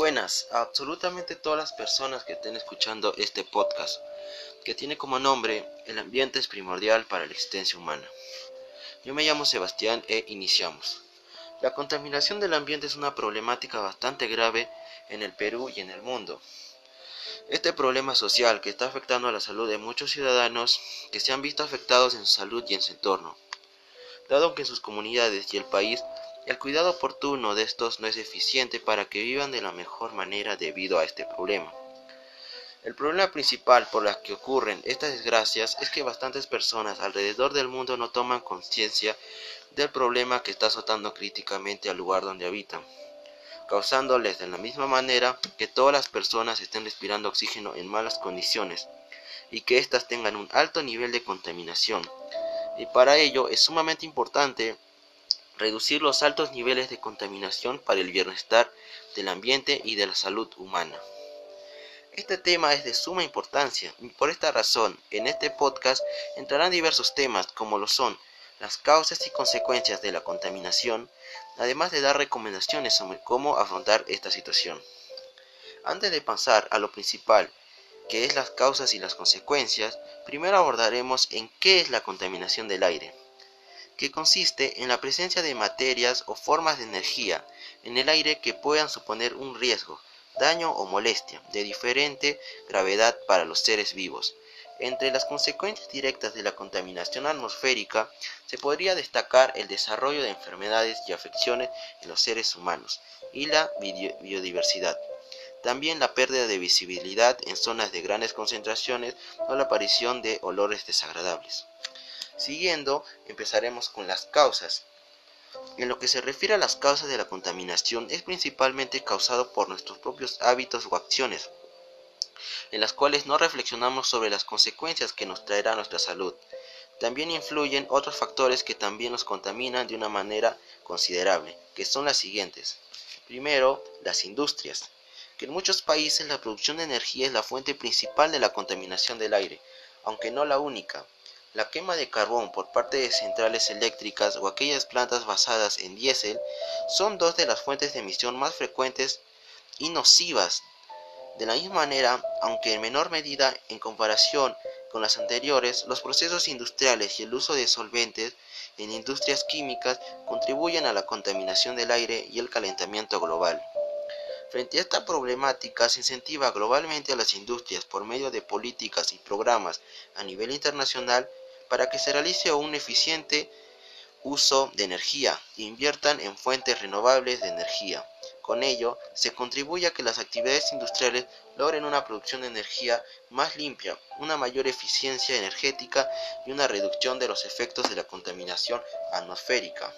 Buenas a absolutamente todas las personas que estén escuchando este podcast, que tiene como nombre El ambiente es primordial para la existencia humana. Yo me llamo Sebastián e iniciamos. La contaminación del ambiente es una problemática bastante grave en el Perú y en el mundo. Este problema social que está afectando a la salud de muchos ciudadanos que se han visto afectados en su salud y en su entorno, dado que en sus comunidades y el país el cuidado oportuno de estos no es eficiente para que vivan de la mejor manera debido a este problema. El problema principal por el que ocurren estas desgracias es que bastantes personas alrededor del mundo no toman conciencia del problema que está azotando críticamente al lugar donde habitan, causándoles de la misma manera que todas las personas estén respirando oxígeno en malas condiciones y que éstas tengan un alto nivel de contaminación. Y para ello es sumamente importante reducir los altos niveles de contaminación para el bienestar del ambiente y de la salud humana. Este tema es de suma importancia y por esta razón en este podcast entrarán diversos temas como lo son las causas y consecuencias de la contaminación, además de dar recomendaciones sobre cómo afrontar esta situación. Antes de pasar a lo principal, que es las causas y las consecuencias, primero abordaremos en qué es la contaminación del aire que consiste en la presencia de materias o formas de energía en el aire que puedan suponer un riesgo, daño o molestia de diferente gravedad para los seres vivos. Entre las consecuencias directas de la contaminación atmosférica se podría destacar el desarrollo de enfermedades y afecciones en los seres humanos y la biodiversidad. También la pérdida de visibilidad en zonas de grandes concentraciones o la aparición de olores desagradables. Siguiendo, empezaremos con las causas. En lo que se refiere a las causas de la contaminación, es principalmente causado por nuestros propios hábitos o acciones, en las cuales no reflexionamos sobre las consecuencias que nos traerá nuestra salud. También influyen otros factores que también nos contaminan de una manera considerable, que son las siguientes. Primero, las industrias, que en muchos países la producción de energía es la fuente principal de la contaminación del aire, aunque no la única. La quema de carbón por parte de centrales eléctricas o aquellas plantas basadas en diésel son dos de las fuentes de emisión más frecuentes y nocivas. De la misma manera, aunque en menor medida en comparación con las anteriores, los procesos industriales y el uso de solventes en industrias químicas contribuyen a la contaminación del aire y el calentamiento global. Frente a esta problemática, se incentiva globalmente a las industrias por medio de políticas y programas a nivel internacional para que se realice un eficiente uso de energía e inviertan en fuentes renovables de energía. Con ello, se contribuye a que las actividades industriales logren una producción de energía más limpia, una mayor eficiencia energética y una reducción de los efectos de la contaminación atmosférica.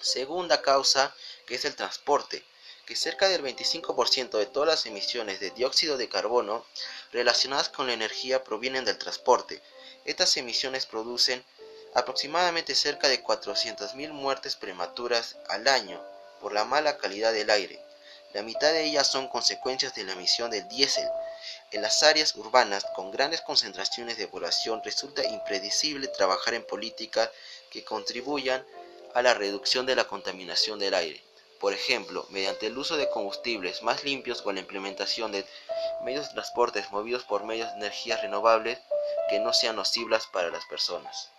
Segunda causa, que es el transporte, que cerca del 25% de todas las emisiones de dióxido de carbono relacionadas con la energía provienen del transporte, estas emisiones producen aproximadamente cerca de 400.000 muertes prematuras al año por la mala calidad del aire. La mitad de ellas son consecuencias de la emisión del diésel. En las áreas urbanas con grandes concentraciones de población resulta impredecible trabajar en políticas que contribuyan a la reducción de la contaminación del aire. Por ejemplo, mediante el uso de combustibles más limpios o la implementación de medios de transporte movidos por medios de energías renovables, que no sean nocivas para las personas.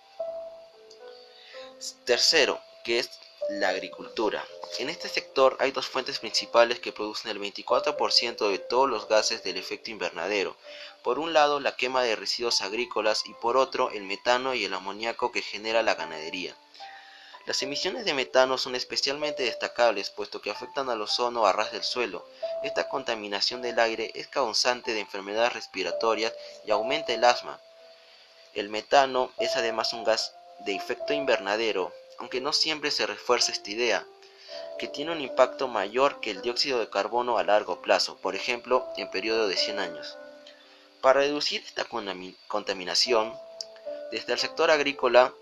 Tercero, que es la agricultura. En este sector hay dos fuentes principales que producen el 24% de todos los gases del efecto invernadero. Por un lado, la quema de residuos agrícolas y por otro, el metano y el amoníaco que genera la ganadería. Las emisiones de metano son especialmente destacables puesto que afectan al ozono a ras del suelo. Esta contaminación del aire es causante de enfermedades respiratorias y aumenta el asma, el metano es además un gas de efecto invernadero, aunque no siempre se refuerza esta idea, que tiene un impacto mayor que el dióxido de carbono a largo plazo, por ejemplo, en periodo de 100 años. Para reducir esta contaminación, desde el sector agrícola,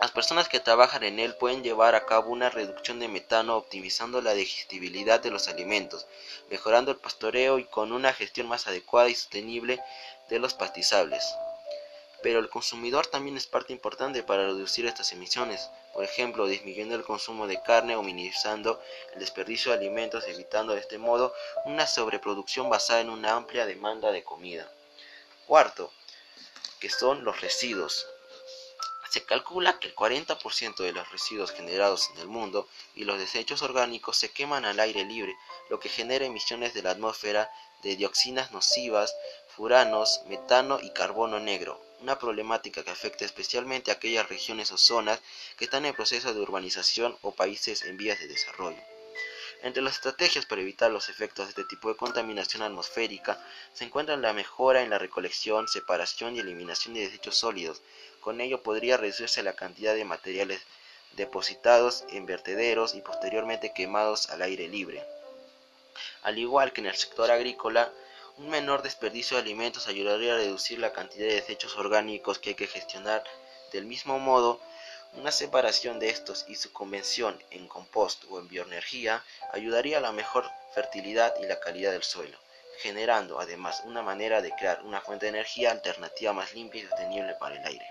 las personas que trabajan en él pueden llevar a cabo una reducción de metano optimizando la digestibilidad de los alimentos, mejorando el pastoreo y con una gestión más adecuada y sostenible de los pastizables. pero el consumidor también es parte importante para reducir estas emisiones, por ejemplo, disminuyendo el consumo de carne o minimizando el desperdicio de alimentos, evitando de este modo una sobreproducción basada en una amplia demanda de comida. Cuarto, que son los residuos. Se calcula que el 40% de los residuos generados en el mundo y los desechos orgánicos se queman al aire libre, lo que genera emisiones de la atmósfera de dioxinas nocivas, furanos, metano y carbono negro, una problemática que afecta especialmente a aquellas regiones o zonas que están en proceso de urbanización o países en vías de desarrollo. Entre las estrategias para evitar los efectos de este tipo de contaminación atmosférica se encuentran la mejora en la recolección, separación y eliminación de desechos sólidos. Con ello podría reducirse la cantidad de materiales depositados en vertederos y posteriormente quemados al aire libre. Al igual que en el sector agrícola, un menor desperdicio de alimentos ayudaría a reducir la cantidad de desechos orgánicos que hay que gestionar. Del mismo modo, una separación de estos y su convención en compost o en bioenergía ayudaría a la mejor fertilidad y la calidad del suelo, generando además una manera de crear una fuente de energía alternativa más limpia y sostenible para el aire.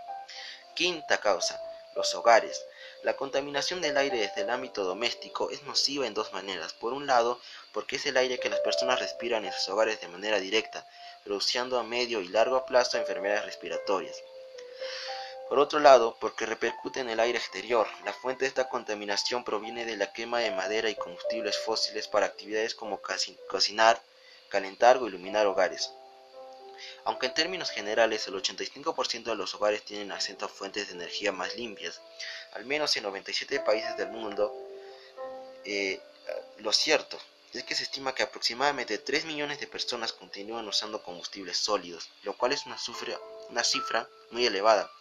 Quinta causa, los hogares. La contaminación del aire desde el ámbito doméstico es nociva en dos maneras. Por un lado, porque es el aire que las personas respiran en sus hogares de manera directa, produciendo a medio y largo plazo enfermedades respiratorias. Por otro lado, porque repercute en el aire exterior. La fuente de esta contaminación proviene de la quema de madera y combustibles fósiles para actividades como cocinar, calentar o iluminar hogares. Aunque en términos generales el 85% de los hogares tienen acceso a fuentes de energía más limpias, al menos en 97 países del mundo, eh, lo cierto es que se estima que aproximadamente 3 millones de personas continúan usando combustibles sólidos, lo cual es una cifra, una cifra muy elevada,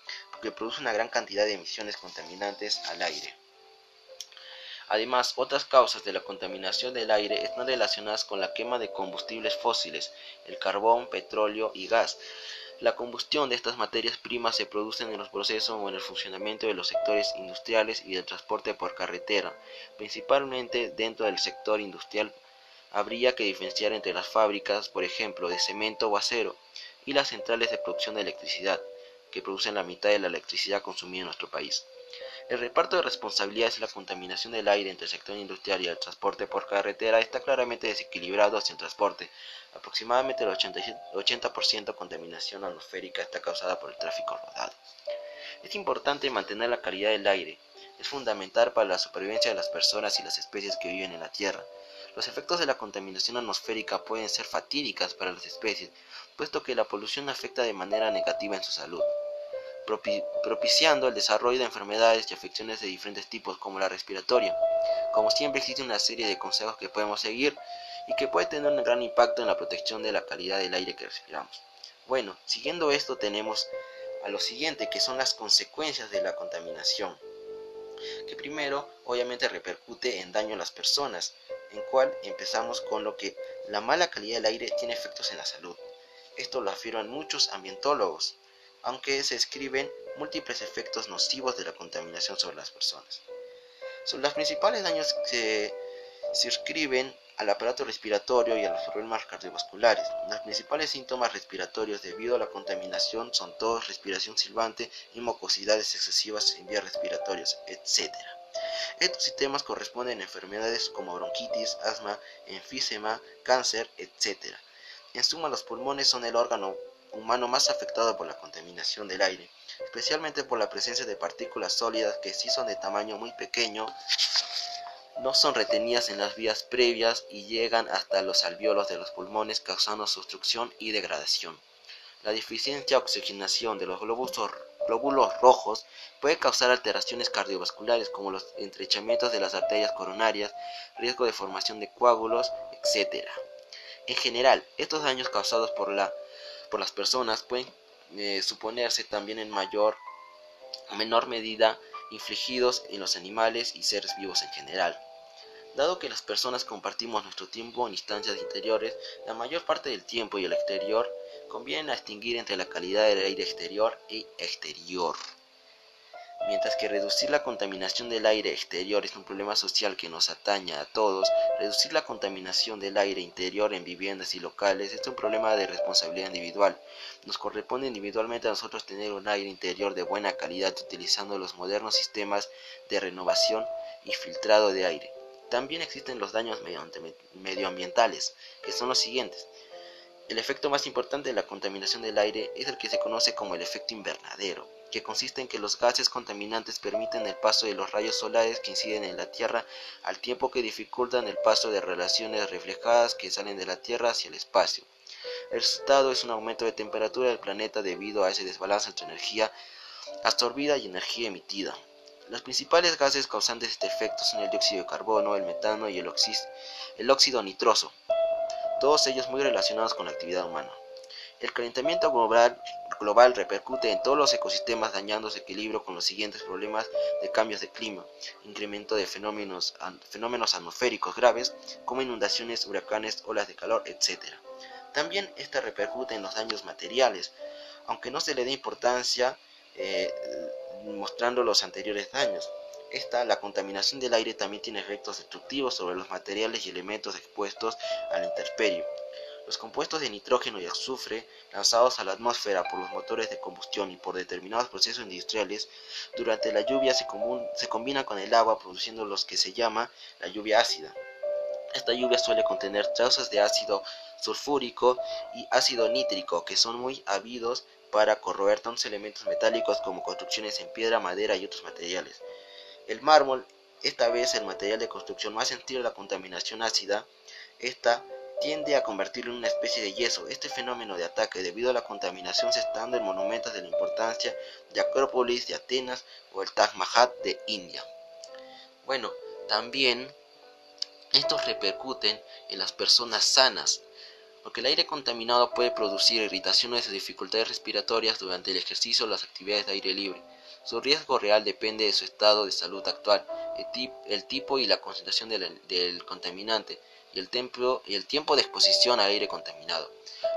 porque produce una gran cantidad de emisiones contaminantes al aire. Además, otras causas de la contaminación del aire están relacionadas con la quema de combustibles fósiles, el carbón, petróleo y gas. La combustión de estas materias primas se produce en los procesos o en el funcionamiento de los sectores industriales y del transporte por carretera, principalmente dentro del sector industrial. Habría que diferenciar entre las fábricas, por ejemplo, de cemento o acero, y las centrales de producción de electricidad, que producen la mitad de la electricidad consumida en nuestro país. El reparto de responsabilidades y la contaminación del aire entre el sector industrial y el transporte por carretera está claramente desequilibrado hacia el transporte. Aproximadamente el 80% de contaminación atmosférica está causada por el tráfico rodado. Es importante mantener la calidad del aire. Es fundamental para la supervivencia de las personas y las especies que viven en la Tierra. Los efectos de la contaminación atmosférica pueden ser fatídicas para las especies, puesto que la polución afecta de manera negativa en su salud propiciando el desarrollo de enfermedades y afecciones de diferentes tipos como la respiratoria. Como siempre existe una serie de consejos que podemos seguir y que puede tener un gran impacto en la protección de la calidad del aire que respiramos. Bueno, siguiendo esto tenemos a lo siguiente que son las consecuencias de la contaminación, que primero obviamente repercute en daño a las personas, en cual empezamos con lo que la mala calidad del aire tiene efectos en la salud. Esto lo afirman muchos ambientólogos, aunque se escriben múltiples efectos nocivos de la contaminación sobre las personas. Son los principales daños que se escriben al aparato respiratorio y a los problemas cardiovasculares. Los principales síntomas respiratorios debido a la contaminación son tos, respiración silbante y mucosidades excesivas en vías respiratorias, etc. Estos sistemas corresponden a enfermedades como bronquitis, asma, enfisema, cáncer, etc. En suma, los pulmones son el órgano humano más afectado por la contaminación del aire, especialmente por la presencia de partículas sólidas que si son de tamaño muy pequeño, no son retenidas en las vías previas y llegan hasta los alveolos de los pulmones causando su obstrucción y degradación. La deficiencia de oxigenación de los glóbulos rojos puede causar alteraciones cardiovasculares como los entrechamientos de las arterias coronarias, riesgo de formación de coágulos, etc. En general, estos daños causados por la por las personas pueden eh, suponerse también en mayor o menor medida infligidos en los animales y seres vivos en general. Dado que las personas compartimos nuestro tiempo en instancias interiores, la mayor parte del tiempo y el exterior conviene distinguir entre la calidad del aire exterior y exterior. Mientras que reducir la contaminación del aire exterior es un problema social que nos atañe a todos, reducir la contaminación del aire interior en viviendas y locales es un problema de responsabilidad individual. Nos corresponde individualmente a nosotros tener un aire interior de buena calidad utilizando los modernos sistemas de renovación y filtrado de aire. También existen los daños medioambientales, que son los siguientes. El efecto más importante de la contaminación del aire es el que se conoce como el efecto invernadero que consiste en que los gases contaminantes permiten el paso de los rayos solares que inciden en la Tierra al tiempo que dificultan el paso de relaciones reflejadas que salen de la Tierra hacia el espacio. El resultado es un aumento de temperatura del planeta debido a ese desbalance entre energía absorbida y energía emitida. Los principales gases causantes de este efecto son el dióxido de carbono, el metano y el, el óxido nitroso, todos ellos muy relacionados con la actividad humana. El calentamiento global global repercute en todos los ecosistemas dañando su equilibrio con los siguientes problemas de cambios de clima, incremento de fenómenos, fenómenos atmosféricos graves como inundaciones, huracanes, olas de calor, etc. También esta repercute en los daños materiales, aunque no se le dé importancia eh, mostrando los anteriores daños. Esta, la contaminación del aire también tiene efectos destructivos sobre los materiales y elementos expuestos a la los compuestos de nitrógeno y azufre lanzados a la atmósfera por los motores de combustión y por determinados procesos industriales durante la lluvia se, combinan con el agua produciendo lo que se llama la lluvia ácida. Esta lluvia suele contener trazas de ácido sulfúrico y ácido nítrico que son muy ávidos para corroer tantos elementos metálicos como construcciones en piedra, madera y otros materiales. El mármol, esta vez el material de construcción más sensible a la contaminación ácida, esta tiende a convertirlo en una especie de yeso. Este fenómeno de ataque debido a la contaminación se está en monumentos de la importancia de Acrópolis de Atenas o el Taj Mahal de India. Bueno, también estos repercuten en las personas sanas, porque el aire contaminado puede producir irritaciones y dificultades respiratorias durante el ejercicio o las actividades de aire libre. Su riesgo real depende de su estado de salud actual, el, tipo y la concentración del contaminante, y el, y el tiempo de exposición al aire contaminado.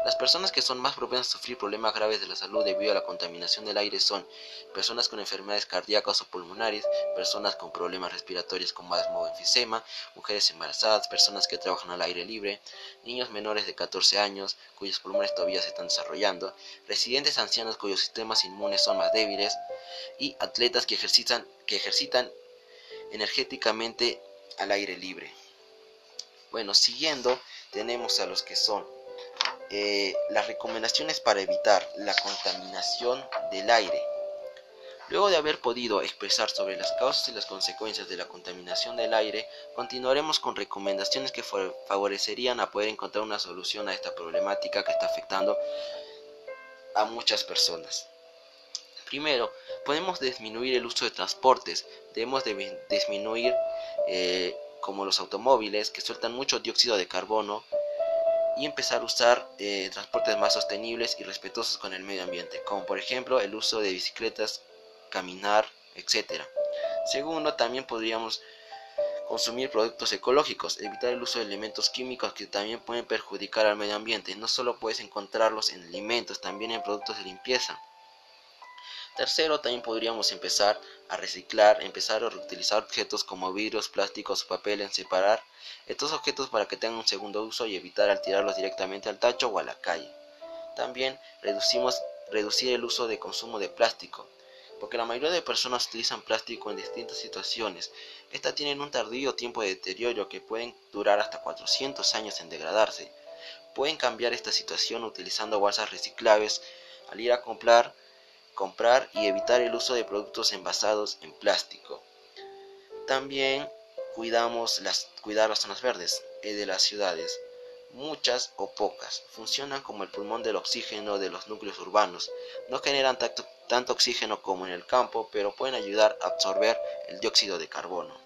Las personas que son más propensas a sufrir problemas graves de la salud debido a la contaminación del aire son personas con enfermedades cardíacas o pulmonares, personas con problemas respiratorios como asma o enfisema, mujeres embarazadas, personas que trabajan al aire libre, niños menores de 14 años cuyos pulmones todavía se están desarrollando, residentes ancianos cuyos sistemas inmunes son más débiles y atletas que ejercitan, que ejercitan energéticamente al aire libre. Bueno, siguiendo tenemos a los que son eh, las recomendaciones para evitar la contaminación del aire. Luego de haber podido expresar sobre las causas y las consecuencias de la contaminación del aire, continuaremos con recomendaciones que favorecerían a poder encontrar una solución a esta problemática que está afectando a muchas personas. Primero, podemos disminuir el uso de transportes, debemos de disminuir eh, como los automóviles que sueltan mucho dióxido de carbono y empezar a usar eh, transportes más sostenibles y respetuosos con el medio ambiente, como por ejemplo el uso de bicicletas, caminar, etc. Segundo, también podríamos consumir productos ecológicos, evitar el uso de elementos químicos que también pueden perjudicar al medio ambiente. No solo puedes encontrarlos en alimentos, también en productos de limpieza. Tercero, también podríamos empezar a reciclar, empezar a reutilizar objetos como vidrios, plásticos papel en separar estos objetos para que tengan un segundo uso y evitar al tirarlos directamente al tacho o a la calle. También reducimos, reducir el uso de consumo de plástico, porque la mayoría de personas utilizan plástico en distintas situaciones. Estas tienen un tardío tiempo de deterioro que pueden durar hasta 400 años en degradarse. Pueden cambiar esta situación utilizando bolsas reciclables al ir a comprar comprar y evitar el uso de productos envasados en plástico. También cuidamos las, cuidar las zonas verdes eh, de las ciudades. Muchas o pocas funcionan como el pulmón del oxígeno de los núcleos urbanos. No generan tanto, tanto oxígeno como en el campo, pero pueden ayudar a absorber el dióxido de carbono.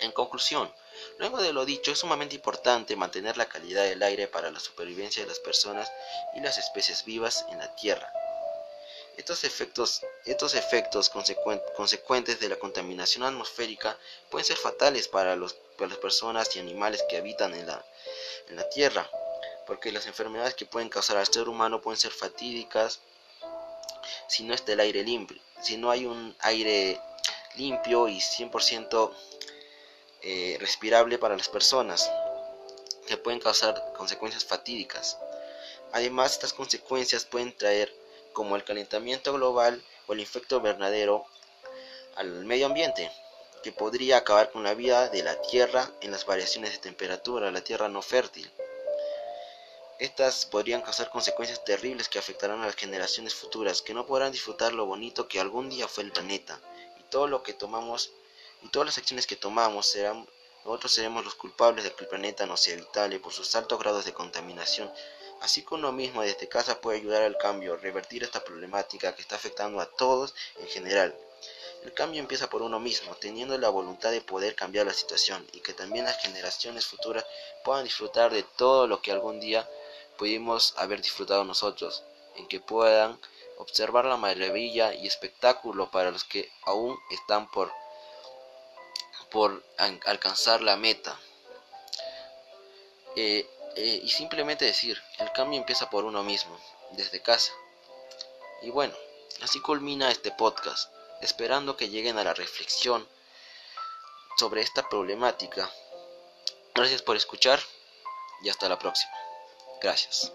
En conclusión, luego de lo dicho, es sumamente importante mantener la calidad del aire para la supervivencia de las personas y las especies vivas en la Tierra. Estos efectos, estos efectos consecuentes de la contaminación atmosférica pueden ser fatales para, los, las personas y animales que habitan en la, en la Tierra, porque las enfermedades que pueden causar al ser humano pueden ser fatídicas si no está el aire limpio, si no hay un aire limpio y 100% eh, respirable para las personas, que pueden causar consecuencias fatídicas. Además, estas consecuencias pueden traer como el calentamiento global o el efecto verdadero al medio ambiente, que podría acabar con la vida de la Tierra en las variaciones de temperatura, la Tierra no fértil. Estas podrían causar consecuencias terribles que afectarán a las generaciones futuras, que no podrán disfrutar lo bonito que algún día fue el planeta. Y todo lo que tomamos y todas las acciones que tomamos nosotros seremos los culpables de que el planeta no sea habitable por sus altos grados de contaminación. Así que uno mismo desde casa puede ayudar al cambio, revertir esta problemática que está afectando a todos en general. El cambio empieza por uno mismo, teniendo la voluntad de poder cambiar la situación y que también las generaciones futuras puedan disfrutar de todo lo que algún día pudimos haber disfrutado nosotros, en que puedan observar la maravilla y espectáculo para los que aún están por, por alcanzar la meta. Eh, eh, y simplemente decir, el cambio empieza por uno mismo, desde casa. Y bueno, así culmina este podcast esperando que lleguen a la reflexión sobre esta problemática. Gracias por escuchar y hasta la próxima. Gracias.